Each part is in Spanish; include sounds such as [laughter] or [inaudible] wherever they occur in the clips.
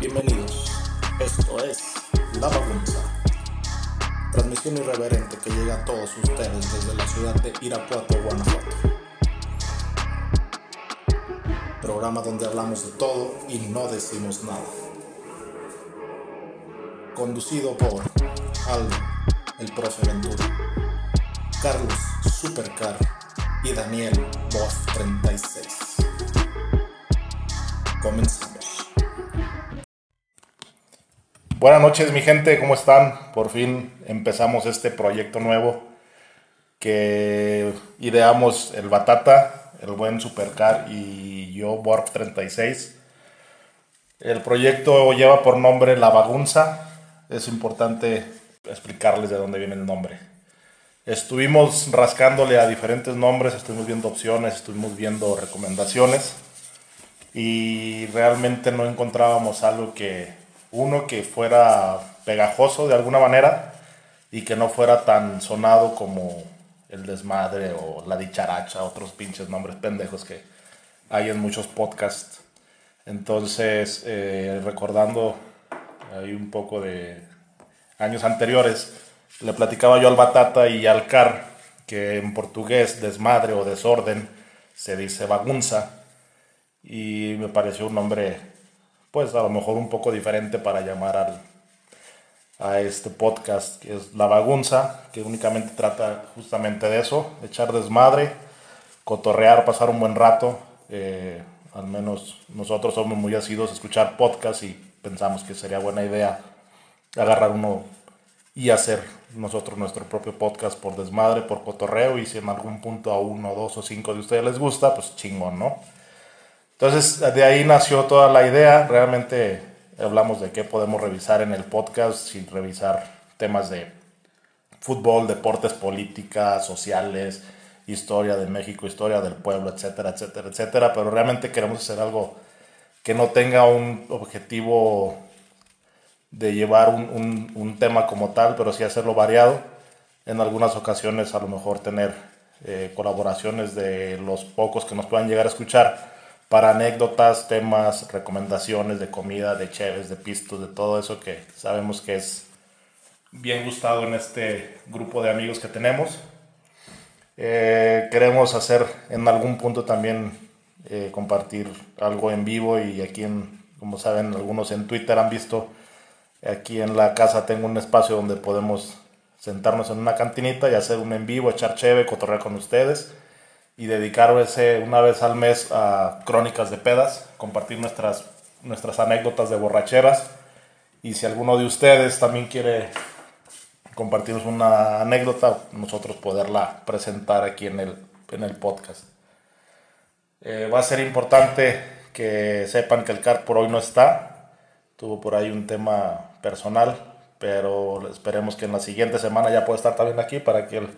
Bienvenidos, esto es La Bagunza, transmisión irreverente que llega a todos ustedes desde la ciudad de Irapuato, Guanajuato. Programa donde hablamos de todo y no decimos nada. Conducido por Aldo, el profe Ventura, Carlos Supercar y Daniel Boff 36. Comenzamos. Buenas noches mi gente, ¿cómo están? Por fin empezamos este proyecto nuevo que ideamos el Batata, el buen Supercar y yo, Borg 36. El proyecto lleva por nombre La Bagunza. Es importante explicarles de dónde viene el nombre. Estuvimos rascándole a diferentes nombres, estuvimos viendo opciones, estuvimos viendo recomendaciones y realmente no encontrábamos algo que uno que fuera pegajoso de alguna manera y que no fuera tan sonado como el desmadre o la dicharacha, otros pinches nombres pendejos que hay en muchos podcasts. Entonces, eh, recordando ahí un poco de años anteriores, le platicaba yo al Batata y al Car que en portugués desmadre o desorden se dice bagunza y me pareció un nombre pues a lo mejor un poco diferente para llamar al, a este podcast que es La Bagunza, que únicamente trata justamente de eso, echar desmadre, cotorrear, pasar un buen rato. Eh, al menos nosotros somos muy asidos a escuchar podcast y pensamos que sería buena idea agarrar uno y hacer nosotros nuestro propio podcast por desmadre, por cotorreo y si en algún punto a uno, dos o cinco de ustedes les gusta, pues chingón, ¿no? Entonces, de ahí nació toda la idea. Realmente hablamos de qué podemos revisar en el podcast, sin revisar temas de fútbol, deportes, política, sociales, historia de México, historia del pueblo, etcétera, etcétera, etcétera. Pero realmente queremos hacer algo que no tenga un objetivo de llevar un, tema como tal, pero sí hacerlo variado. En algunas ocasiones a lo mejor tener eh, colaboraciones de los pocos que nos puedan llegar a escuchar para anécdotas, temas, recomendaciones de comida, de cheves, de pistos, de todo eso que sabemos que es bien gustado en este grupo de amigos que tenemos. Eh, queremos hacer en algún punto también eh, compartir algo en vivo y aquí, en, como saben, algunos en Twitter han visto, aquí en la casa tengo un espacio donde podemos sentarnos en una cantinita y hacer un en vivo, echar cheve, cotorrear con ustedes y dedicar ese una vez al mes a crónicas de pedas, compartir nuestras, nuestras anécdotas de borracheras. Y si alguno de ustedes también quiere compartirnos una anécdota, nosotros poderla presentar aquí en el, en el podcast. Eh, va a ser importante que sepan que el CAR por hoy no está. Tuvo por ahí un tema personal, pero esperemos que en la siguiente semana ya pueda estar también aquí para que él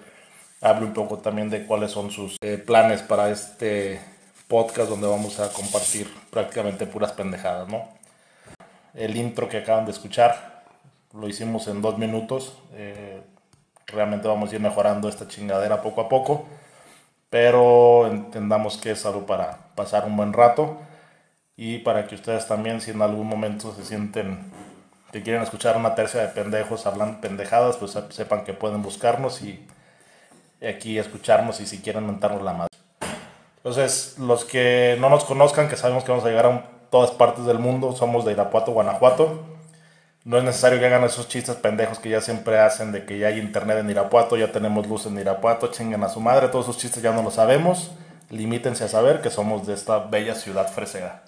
hable un poco también de cuáles son sus eh, planes para este podcast donde vamos a compartir prácticamente puras pendejadas, ¿no? El intro que acaban de escuchar lo hicimos en dos minutos. Eh, realmente vamos a ir mejorando esta chingadera poco a poco, pero entendamos que es algo para pasar un buen rato y para que ustedes también, si en algún momento se sienten que quieren escuchar una tercia de pendejos hablando pendejadas, pues sepan que pueden buscarnos y aquí escucharnos y si quieren montarnos la madre. Entonces, los que no nos conozcan, que sabemos que vamos a llegar a todas partes del mundo, somos de Irapuato, Guanajuato. No es necesario que hagan esos chistes pendejos que ya siempre hacen de que ya hay internet en Irapuato, ya tenemos luz en Irapuato, chinguen a su madre, todos esos chistes ya no los sabemos. Limítense a saber que somos de esta bella ciudad fresera.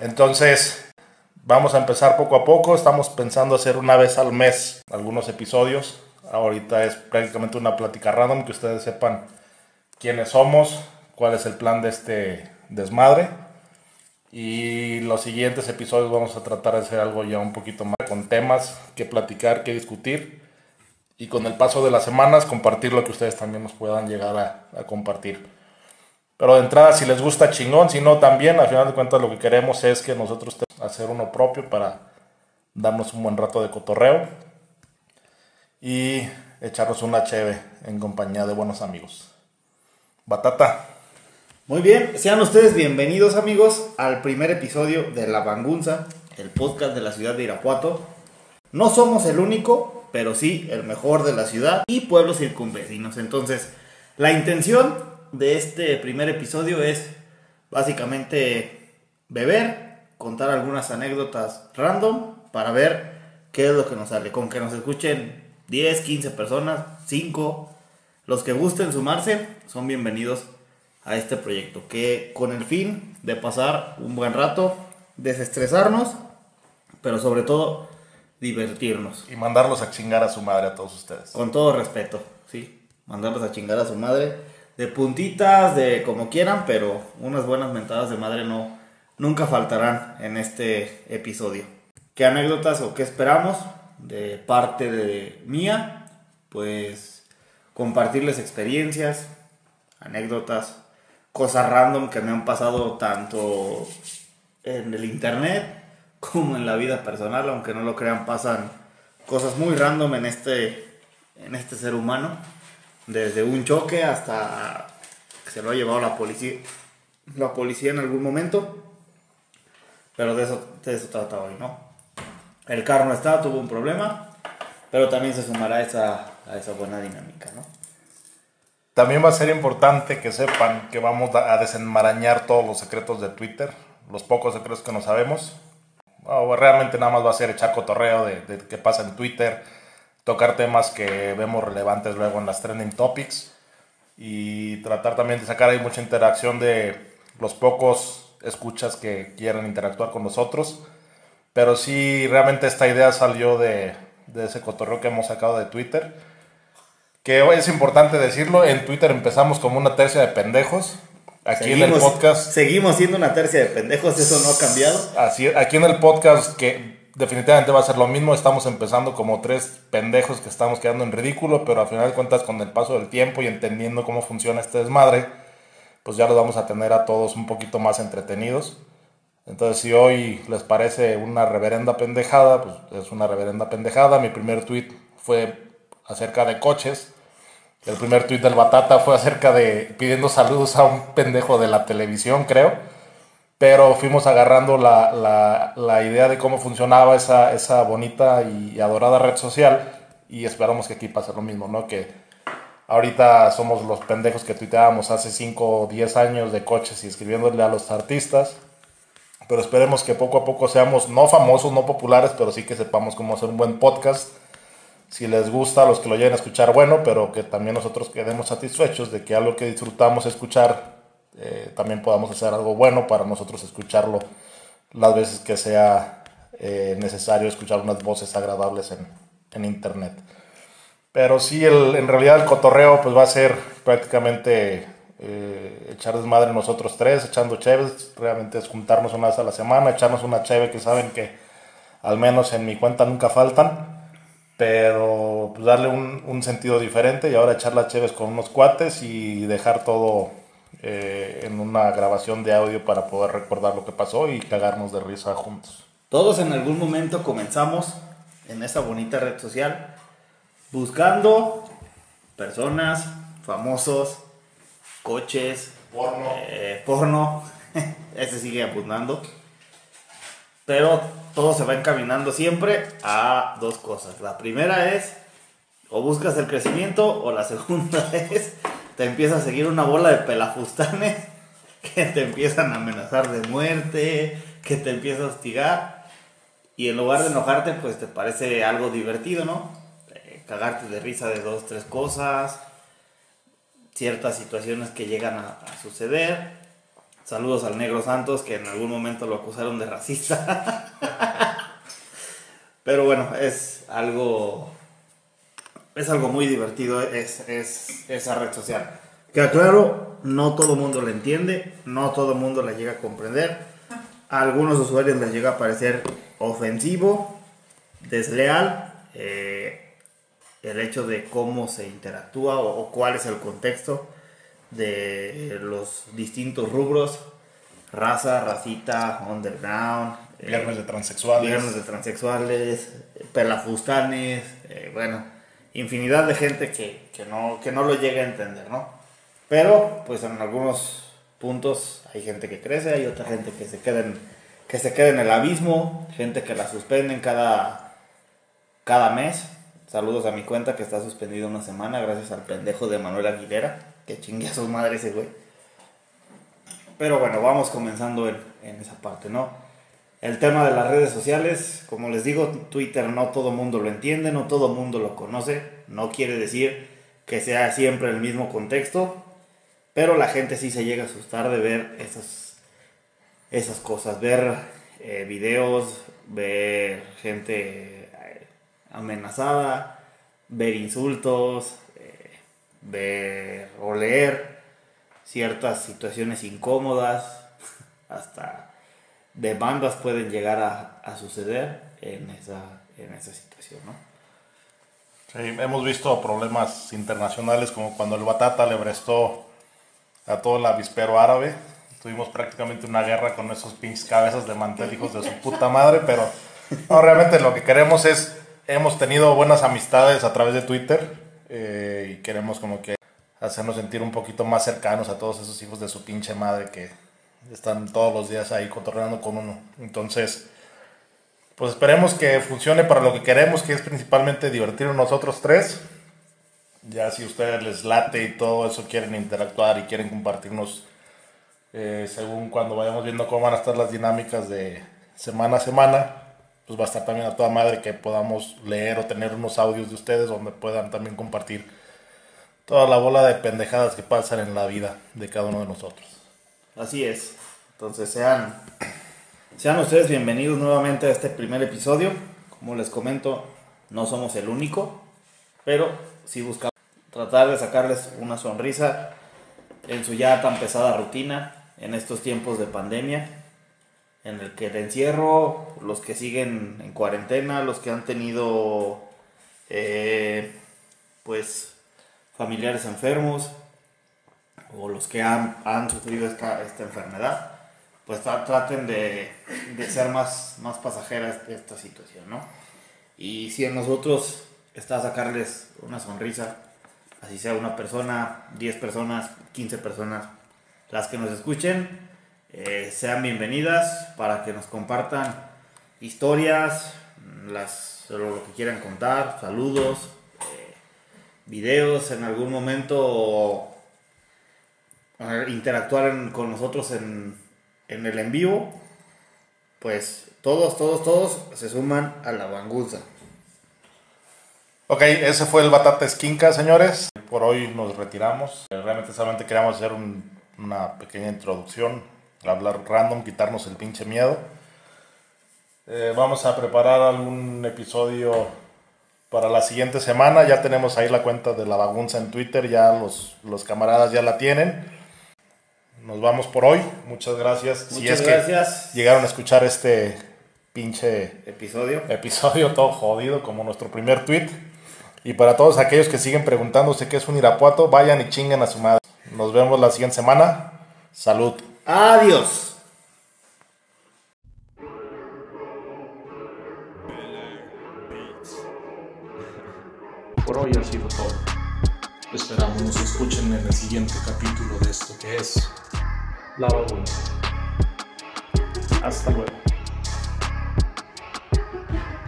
Entonces, vamos a empezar poco a poco. Estamos pensando hacer una vez al mes algunos episodios Ahorita es prácticamente una plática random, que ustedes sepan quiénes somos, cuál es el plan de este desmadre. Y los siguientes episodios vamos a tratar de hacer algo ya un poquito más con temas que platicar, que discutir. Y con el paso de las semanas compartir lo que ustedes también nos puedan llegar a, compartir. Pero de entrada, si les gusta chingón, si no también, al final de cuentas lo que queremos es que nosotros hacer uno propio para darnos un buen rato de cotorreo y echarnos una cheve en compañía de buenos amigos. Batata. Muy bien, sean ustedes bienvenidos amigos al primer episodio de La Bangunza. el podcast de la ciudad de Irapuato. No somos el único, pero sí el mejor de la ciudad y pueblos circunvecinos. Entonces, la intención de este primer episodio es básicamente beber, contar algunas anécdotas random para ver qué es lo que nos sale. Con que nos escuchen 10, 15 personas, 5, los que gusten sumarse, son bienvenidos a este proyecto. Que con el fin de pasar un buen rato, desestresarnos, pero sobre todo divertirnos. Y mandarlos a chingar a su madre a todos ustedes. Con todo respeto, sí. Mandarlos a chingar a su madre. De puntitas, de como quieran, pero unas buenas mentadas de madre no, nunca faltarán en este episodio. ¿Qué anécdotas o qué esperamos de parte de mía? Pues compartirles experiencias, anécdotas, cosas random que me han pasado tanto en el internet como en la vida personal, aunque no lo crean, pasan cosas muy random en este, en este ser humano, desde un choque hasta que se lo ha llevado la policía, la policía en algún momento, pero de eso, de eso trata hoy, ¿no? El carro no está, tuvo un problema, pero también se sumará a esa, a esa buena dinámica, ¿no? También va a ser importante que sepan que vamos a desenmarañar todos los secretos de Twitter, los pocos secretos que no sabemos. O realmente nada más va a ser echar cotorreo de, de qué pasa en Twitter, tocar temas que vemos relevantes luego en las trending topics y tratar también de sacar ahí mucha interacción de los pocos escuchas que quieran interactuar con nosotros. Pero sí, realmente esta idea salió de, de ese cotorreo que hemos sacado de Twitter. Que es importante decirlo, en Twitter empezamos como una tercia de pendejos. Aquí seguimos, en el podcast. Seguimos siendo una tercia de pendejos, eso no ha cambiado. Así, aquí en el podcast, que definitivamente va a ser lo mismo, estamos empezando como tres pendejos que estamos quedando en ridículo, pero al final de cuentas, con el paso del tiempo y entendiendo cómo funciona este desmadre, pues ya los vamos a tener a todos un poquito más entretenidos. Entonces, si hoy les parece una reverenda pendejada, pues es una reverenda pendejada. Mi primer tweet fue acerca de coches. El primer tweet del Batata fue acerca de pidiendo saludos a un pendejo de la televisión, creo. Pero fuimos agarrando la, la, la idea de cómo funcionaba esa, esa bonita y adorada red social y esperamos que aquí pase lo mismo, ¿no? Que ahorita somos los pendejos que tuiteábamos hace 5 o 10 años de coches y escribiéndole a los artistas. Pero esperemos que poco a poco seamos no famosos, no populares, pero sí que sepamos cómo hacer un buen podcast si les gusta a los que lo lleguen a escuchar, bueno, pero que también nosotros quedemos satisfechos de que algo que disfrutamos escuchar, eh, también podamos hacer algo bueno para nosotros escucharlo las veces que sea eh, necesario escuchar unas voces agradables en, en internet. Pero sí, el, en realidad el cotorreo pues va a ser prácticamente eh, echar desmadre nosotros tres, echando cheves, realmente es juntarnos una vez a la semana, echarnos una cheve que saben que al menos en mi cuenta nunca faltan pero pues darle un, un, sentido diferente y ahora echar las cheves con unos cuates y dejar todo eh, en una grabación de audio para poder recordar lo que pasó y cagarnos de risa juntos. Todos en algún momento comenzamos en esa bonita red social buscando personas, famosos, coches, porno, eh, porno. [laughs] ese sigue apuntando. Pero todo se va encaminando siempre a dos cosas. La primera es, o buscas el crecimiento, o la segunda [laughs] es, te empieza a seguir una bola de pelafustanes [laughs] que te empiezan a amenazar de muerte, que te empieza a hostigar. Y en lugar de enojarte, pues te parece algo divertido, ¿no? Eh, cagarte de risa de dos, tres cosas, ciertas situaciones que llegan a, suceder. Saludos al Negro Santos, que en algún momento lo acusaron de racista. [laughs] Pero bueno, es algo. Es algo muy divertido, es, es esa red social. Que aclaro, no todo mundo la entiende, no todo mundo la llega a comprender. A algunos usuarios les llega a parecer ofensivo, desleal, eh, el hecho de cómo se interactúa o, o cuál es el contexto de los distintos rubros, raza, racita, underground. Viernes de transexuales. Viernes de transexuales, pelafustanes, eh, bueno, infinidad de gente que, que, no, que no lo llega a entender, ¿no? Pero, pues en algunos puntos hay gente que crece, hay otra gente que se queda en, que se quede en el abismo, gente que la suspenden cada, cada mes. Saludos a mi cuenta que está suspendida una semana gracias al pendejo de Manuel Aguilera, que chingue a su madre ese güey. Pero bueno, vamos comenzando en, esa parte, ¿no? El tema de las redes sociales, como les digo, Twitter no todo mundo lo entiende, no todo mundo lo conoce, no quiere decir que sea siempre el mismo contexto, pero la gente sí se llega a asustar de ver esas, esas cosas, ver eh, videos, ver gente amenazada, ver insultos, eh, ver o leer ciertas situaciones incómodas, hasta demandas pueden llegar a, a suceder en esa, en esa situación, ¿no? Sí, hemos visto problemas internacionales como cuando el Batata le prestó a todo el avispero árabe. Tuvimos prácticamente una guerra con esos pinches cabezas de mantel, hijos de su puta madre, pero no, realmente lo que queremos es, hemos tenido buenas amistades a través de Twitter eh, y queremos como que hacernos sentir un poquito más cercanos a todos esos hijos de su pinche madre que están todos los días ahí cotorreando con uno. Entonces, pues esperemos que funcione para lo que queremos, que es principalmente divertirnos nosotros tres. Ya si ustedes les late y todo eso, quieren interactuar y quieren compartirnos eh, según cuando vayamos viendo cómo van a estar las dinámicas de semana a semana, pues va a estar también a toda madre que podamos leer o tener unos audios de ustedes donde puedan también compartir toda la bola de pendejadas que pasan en la vida de cada uno de nosotros. Así es. Entonces sean, sean ustedes bienvenidos nuevamente a este primer episodio. Como les comento, no somos el único, pero sí buscamos tratar de sacarles una sonrisa en su ya tan pesada rutina en estos tiempos de pandemia, en el que el encierro, los que siguen en cuarentena, los que han tenido eh, pues familiares enfermos o los que han, han sufrido esta, esta enfermedad, pues tra- traten de, de ser más, más pasajeras de esta situación, ¿no? Y si en nosotros está sacarles una sonrisa, así sea una persona, 10 personas, 15 personas, las que nos escuchen, eh, sean bienvenidas para que nos compartan historias, las, lo que quieran contar, saludos, eh, videos, en algún momento interactuar con nosotros en, en el en vivo, pues todos, todos, todos se suman a la banguza. Ok, ese fue el Batata Esquinca, señores. Por hoy nos retiramos. Realmente solamente queríamos hacer un- una pequeña introducción, hablar random, quitarnos el pinche miedo. Eh, vamos a preparar algún episodio para la siguiente semana. Ya tenemos ahí la cuenta de la bagunza en Twitter, ya los, los camaradas ya la tienen. Nos vamos por hoy. Muchas gracias. si Muchas es gracias. que llegaron a escuchar este pinche Episodio. episodio todo jodido como nuestro primer tweet. Y para todos aquellos que siguen preguntándose qué es un Irapuato, vayan y chinguen a su madre. Nos vemos la siguiente semana. Salud. Adiós. Por hoy ha sido todo. Esperamos nos escuchen en el siguiente capítulo de esto que es La Bagunza. Hasta luego.